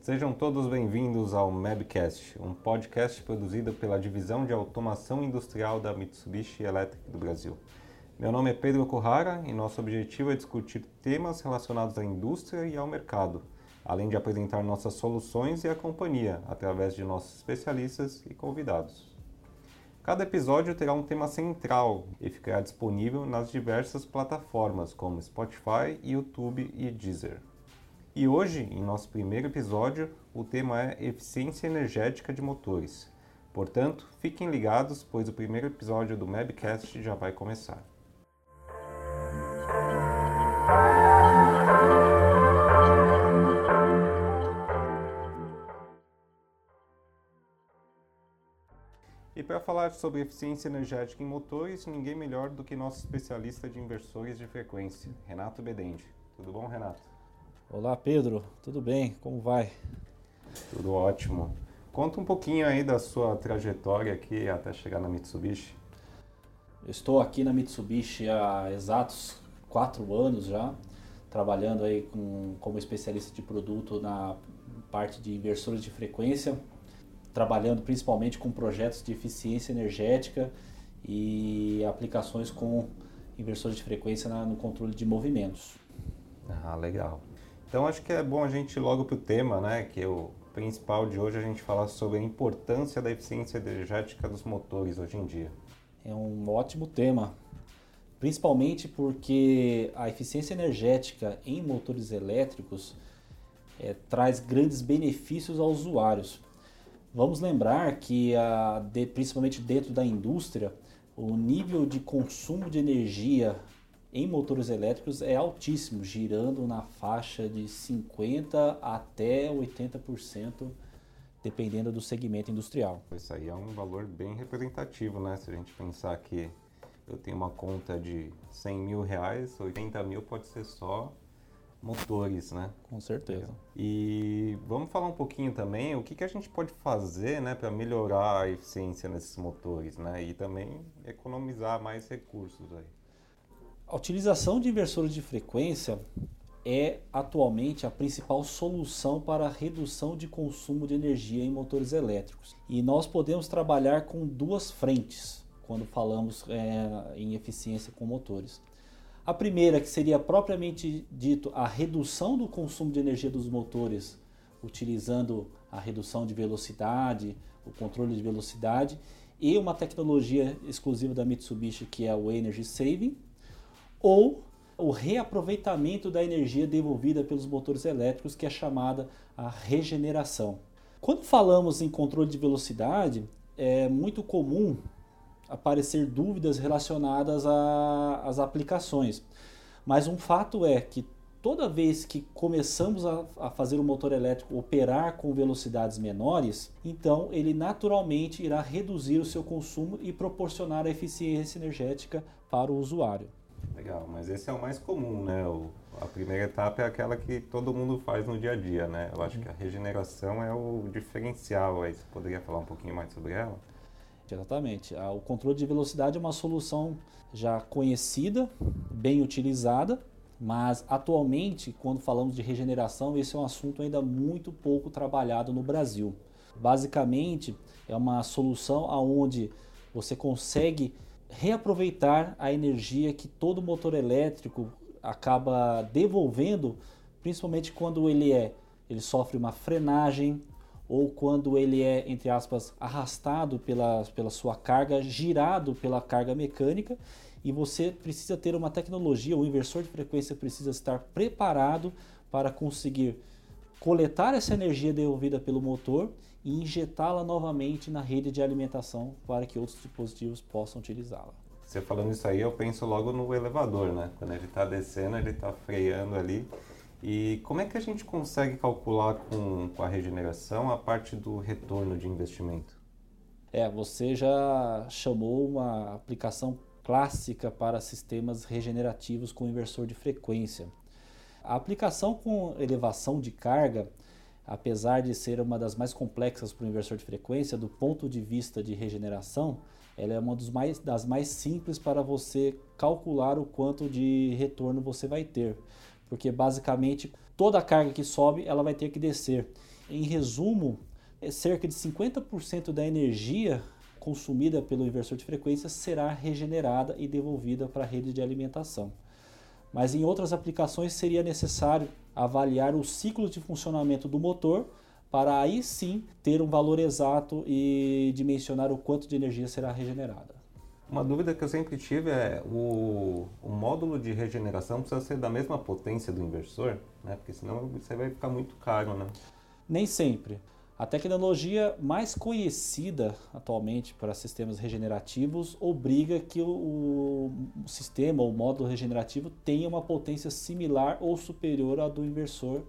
Sejam todos bem-vindos ao Mabcast, um podcast produzido pela Divisão de Automação Industrial da Mitsubishi Electric do Brasil. Meu nome é Pedro Corrara e nosso objetivo é discutir temas relacionados à indústria e ao mercado, além de apresentar nossas soluções e a companhia através de nossos especialistas e convidados. Cada episódio terá um tema central e ficará disponível nas diversas plataformas como Spotify, YouTube e Deezer. E hoje, em nosso primeiro episódio, o tema é eficiência energética de motores. Portanto, fiquem ligados, pois o primeiro episódio do Mabcast já vai começar. Para falar sobre eficiência energética em motores, ninguém melhor do que nosso especialista de inversores de frequência, Renato Bedende. Tudo bom, Renato? Olá, Pedro. Tudo bem? Como vai? Tudo ótimo. Conta um pouquinho aí da sua trajetória aqui até chegar na Mitsubishi. Eu estou aqui na Mitsubishi há exatos quatro anos já, trabalhando aí com, como especialista de produto na parte de inversores de frequência, trabalhando principalmente com projetos de eficiência energética e aplicações com inversores de frequência na, no controle de movimentos. Ah, legal. Então acho que é bom a gente ir logo para o tema, né? Que é o principal de hoje a gente falar sobre a importância da eficiência energética dos motores hoje em dia. É um ótimo tema, principalmente porque a eficiência energética em motores elétricos é, traz grandes benefícios aos usuários. Vamos lembrar que, a, de, principalmente dentro da indústria, o nível de consumo de energia em motores elétricos é altíssimo, girando na faixa de 50% até 80%, dependendo do segmento industrial. Isso aí é um valor bem representativo, né? Se a gente pensar que eu tenho uma conta de 100 mil reais, 80 mil pode ser só motores, né? Com certeza. E vamos falar um pouquinho também o que, que a gente pode fazer né, para melhorar a eficiência nesses motores, né? E também economizar mais recursos aí. A utilização de inversores de frequência é atualmente a principal solução para a redução de consumo de energia em motores elétricos. E nós podemos trabalhar com duas frentes quando falamos é, em eficiência com motores. A primeira, que seria propriamente dito a redução do consumo de energia dos motores, utilizando a redução de velocidade, o controle de velocidade e uma tecnologia exclusiva da Mitsubishi que é o Energy Saving, ou o reaproveitamento da energia devolvida pelos motores elétricos, que é chamada a regeneração. Quando falamos em controle de velocidade, é muito comum aparecer dúvidas relacionadas às aplicações. Mas um fato é que toda vez que começamos a, a, fazer o motor elétrico operar com velocidades menores, então ele naturalmente irá reduzir o seu consumo e proporcionar a eficiência energética para o usuário. Legal, mas esse é o mais comum, né? O, a primeira etapa é aquela que todo mundo faz no dia a dia, né? Eu acho que a regeneração é o diferencial. Aí você poderia falar um pouquinho mais sobre ela? Exatamente. O controle de velocidade é uma solução já conhecida, bem utilizada, mas atualmente, quando falamos de regeneração, esse é um assunto ainda muito pouco trabalhado no Brasil. Basicamente, é uma solução onde você consegue reaproveitar a energia que todo motor elétrico acaba devolvendo, principalmente quando ele é ele sofre uma frenagem ou quando ele é entre aspas arrastado pela, pela sua carga, girado pela carga mecânica e você precisa ter uma tecnologia, o inversor de frequência precisa estar preparado para conseguir coletar essa energia devolvida pelo motor e injetá-la novamente na rede de alimentação para que outros dispositivos possam utilizá-la. Você falando isso aí, eu penso logo no elevador, né? Quando ele está descendo, ele está freando ali. E como é que a gente consegue calcular com, com a regeneração a parte do retorno de investimento? É, você já chamou uma aplicação clássica para sistemas regenerativos com inversor de frequência. A aplicação com elevação de carga, apesar de ser uma das mais complexas para o inversor de frequência, do ponto de vista de regeneração, ela é uma mais, das mais simples para você calcular o quanto de retorno você vai ter. Porque basicamente toda a carga que sobe ela vai ter que descer. Em resumo, é cerca de 50% da energia consumida pelo inversor de frequência será regenerada e devolvida para a rede de alimentação. Mas em outras aplicações seria necessário avaliar o ciclo de funcionamento do motor para aí sim ter um valor exato e dimensionar o quanto de energia será regenerada. Uma dúvida que eu sempre tive é o, o módulo de regeneração precisa ser da mesma potência do inversor, né? Porque senão você vai ficar muito caro, né? Nem sempre. A tecnologia mais conhecida atualmente para sistemas regenerativos obriga que o, o sistema ou módulo regenerativo tenha uma potência similar ou superior à do inversor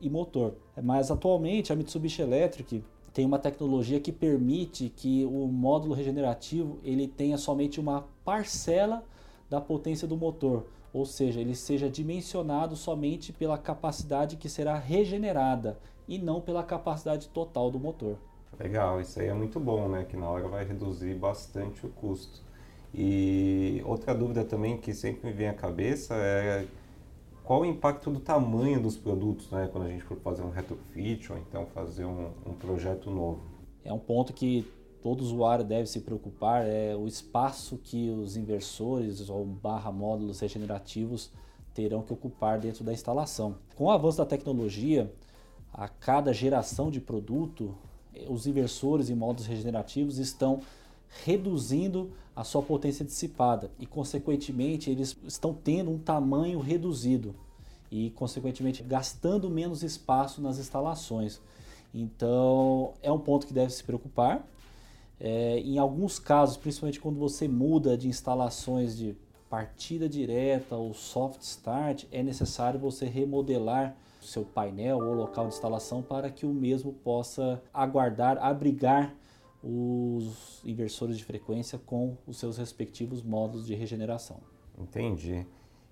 e motor. Mas atualmente a Mitsubishi Electric tem uma tecnologia que permite que o módulo regenerativo ele tenha somente uma parcela da potência do motor, ou seja, ele seja dimensionado somente pela capacidade que será regenerada e não pela capacidade total do motor. Legal, isso aí é muito bom, né? Que na hora vai reduzir bastante o custo. E outra dúvida também que sempre me vem à cabeça é qual o impacto do tamanho dos produtos, né? Quando a gente for fazer um retrofit ou então fazer um, um projeto novo. É um ponto que todo usuário deve se preocupar, é o espaço que os inversores ou barra módulos regenerativos terão que ocupar dentro da instalação. Com o avanço da tecnologia, a cada geração de produto, os inversores e módulos regenerativos estão reduzindo a sua potência dissipada e, consequentemente, eles estão tendo um tamanho reduzido e, consequentemente, gastando menos espaço nas instalações. Então, é um ponto que deve se preocupar. É, em alguns casos, principalmente quando você muda de instalações de partida direta ou soft start, é necessário você remodelar seu painel ou local de instalação para que o mesmo possa aguardar, abrigar os inversores de frequência com os seus respectivos modos de regeneração. Entendi.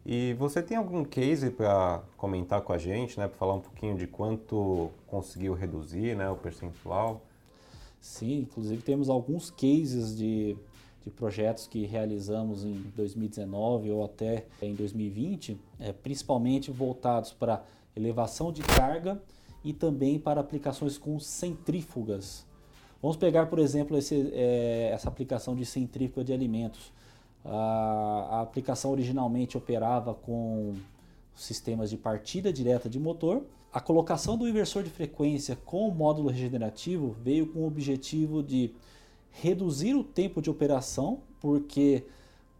E você tem algum case para comentar com a gente, né, para falar um pouquinho de quanto conseguiu reduzir, né, o percentual? Sim, inclusive temos alguns cases de, de projetos que realizamos em 2019 ou até em 2020, é, principalmente voltados para elevação de carga e também para aplicações com centrífugas. Vamos pegar, por exemplo, esse, é, essa aplicação de centrífuga de alimentos. A, a aplicação originalmente operava com sistemas de partida direta de motor. A colocação do inversor de frequência com o módulo regenerativo veio com o objetivo de reduzir o tempo de operação, porque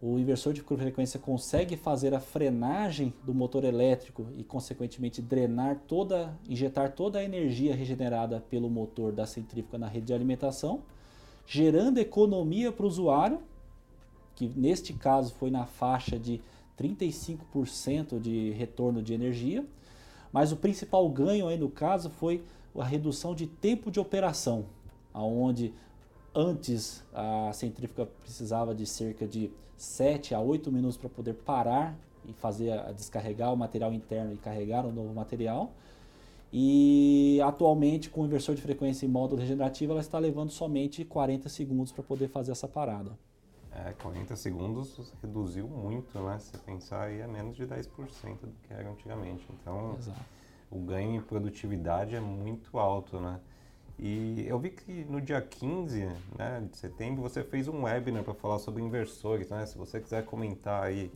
o inversor de frequência consegue fazer a frenagem do motor elétrico e, consequentemente, drenar toda, injetar toda a energia regenerada pelo motor da centrífuga na rede de alimentação, gerando economia para o usuário, que neste caso foi na faixa de 35% de retorno de energia, mas o principal ganho aí no caso foi a redução de tempo de operação, aonde antes a centrífuga precisava de cerca de 7 a 8 minutos para poder parar e fazer a descarregar o material interno e carregar o novo material. E atualmente, com o inversor de frequência em módulo regenerativo, ela está levando somente 40 segundos para poder fazer essa parada. É, 40 segundos reduziu muito, né? Se pensar aí é menos de 10% do que era antigamente. Então, Exato. o ganho em produtividade é muito alto, né? E eu vi que no dia 15 né, de setembro você fez um webinar para falar sobre inversores. Né? Se você quiser comentar aí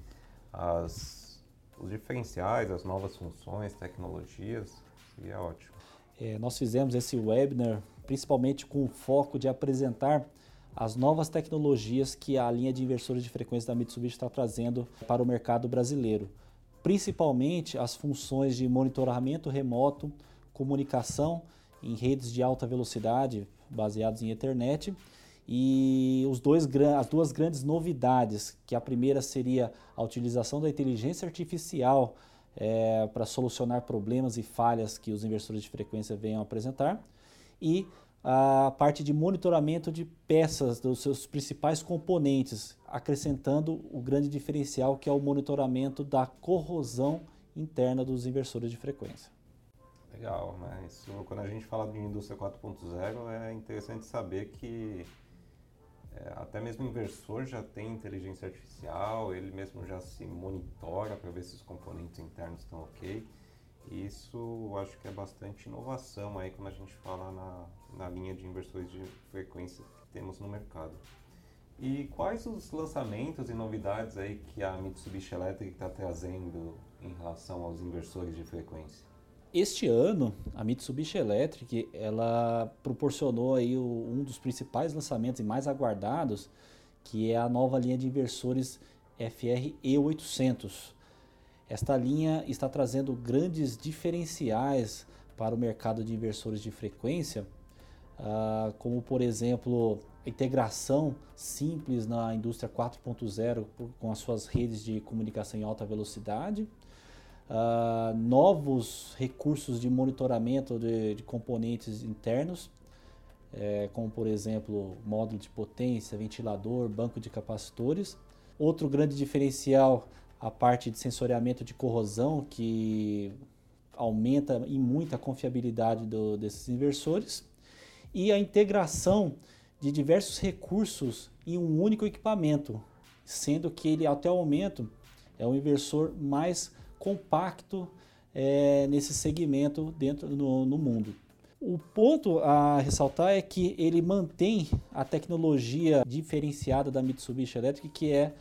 as, os diferenciais, as novas funções, tecnologias, seria ótimo. É, nós fizemos esse webinar principalmente com o foco de apresentar as novas tecnologias que a linha de inversores de frequência da Mitsubishi está trazendo para o mercado brasileiro. Principalmente as funções de monitoramento remoto, comunicação em redes de alta velocidade baseados em Ethernet. E os dois, as duas grandes novidades, que a primeira seria a utilização da inteligência artificial é, para solucionar problemas e falhas que os inversores de frequência venham apresentar, e a parte de monitoramento de peças dos seus principais componentes, acrescentando o grande diferencial que é o monitoramento da corrosão interna dos inversores de frequência. Legal, né? Isso, quando a gente fala de indústria 4.0 é interessante saber que é, até mesmo o inversor já tem inteligência artificial, ele mesmo já se monitora para ver se os componentes internos estão ok. E isso eu acho que é bastante inovação aí quando a gente fala na, na linha de inversores de frequência que temos no mercado. E quais os lançamentos e novidades aí que a Mitsubishi Electric está trazendo em relação aos inversores de frequência? Este ano, a Mitsubishi Electric, ela proporcionou aí o, um dos principais lançamentos e mais aguardados, que é a nova linha de inversores FR E800. Esta linha está trazendo grandes diferenciais para o mercado de inversores de frequência, uh, como por exemplo a integração simples na indústria 4.0 com as suas redes de comunicação em alta velocidade, uh, novos recursos de monitoramento de, de componentes internos, é, como por exemplo módulo de potência, ventilador, banco de capacitores. Outro grande diferencial, a parte de sensoriamento de corrosão, que aumenta e muito a confiabilidade do, desses inversores. E a integração de diversos recursos em um único equipamento, sendo que ele até o momento é o inversor mais compacto é, nesse segmento dentro no, no mundo. O ponto a ressaltar é que ele mantém a tecnologia diferenciada da Mitsubishi Electric, que é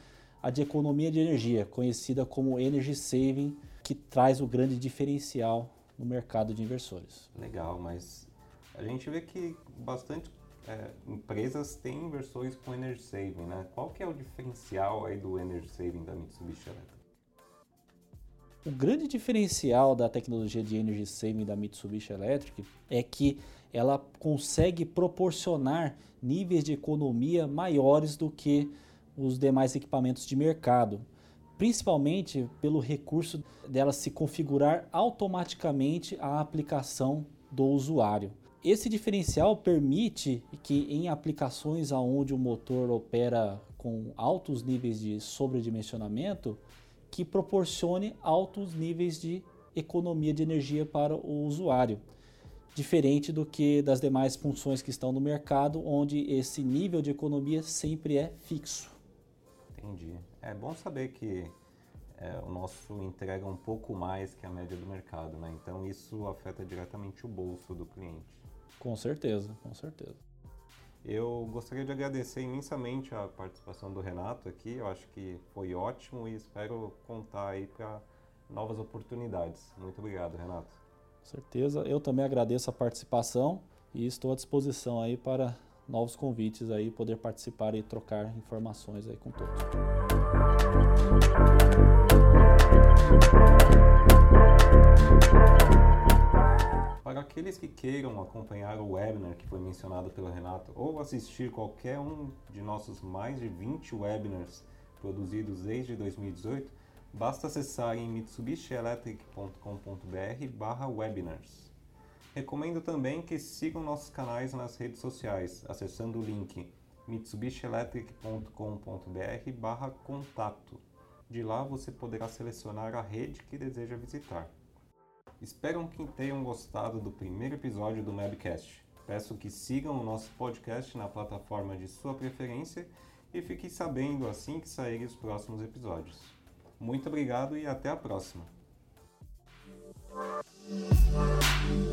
a de economia de energia, conhecida como Energy Saving, que traz o grande diferencial no mercado de inversores. Legal, mas a gente vê que bastante é, empresas têm inversores com Energy Saving, né? Qual que é o diferencial aí do Energy Saving da Mitsubishi Electric? O grande diferencial da tecnologia de Energy Saving da Mitsubishi Electric é que ela consegue proporcionar níveis de economia maiores do que os demais equipamentos de mercado, principalmente pelo recurso dela se configurar automaticamente a aplicação do usuário. Esse diferencial permite que em aplicações onde o motor opera com altos níveis de sobredimensionamento, que proporcione altos níveis de economia de energia para o usuário, diferente do que das demais funções que estão no mercado, onde esse nível de economia sempre é fixo. Entendi. É bom saber que é, o nosso entrega um pouco mais que a média do mercado, né? Então isso afeta diretamente o bolso do cliente. Com certeza, com certeza. Eu gostaria de agradecer imensamente a participação do Renato aqui. Eu acho que foi ótimo e espero contar aí para novas oportunidades. Muito obrigado, Renato. Com certeza. Eu também agradeço a participação e estou à disposição aí para novos convites aí, poder participar e trocar informações aí com todos. Para aqueles que queiram acompanhar o webinar que foi mencionado pelo Renato ou assistir qualquer um de nossos mais de 20 webinars produzidos desde 2018, basta acessarem mitsubishielectric.com.br/webinars. Recomendo também que sigam nossos canais nas redes sociais, acessando o link mitsubishielectric.com.br/contato. De lá você poderá selecionar a rede que deseja visitar. Espero que tenham gostado do primeiro episódio do Mabcast. Peço que sigam o nosso podcast na plataforma de sua preferência e fiquem sabendo assim que saírem os próximos episódios. Muito obrigado e até a próxima! Thank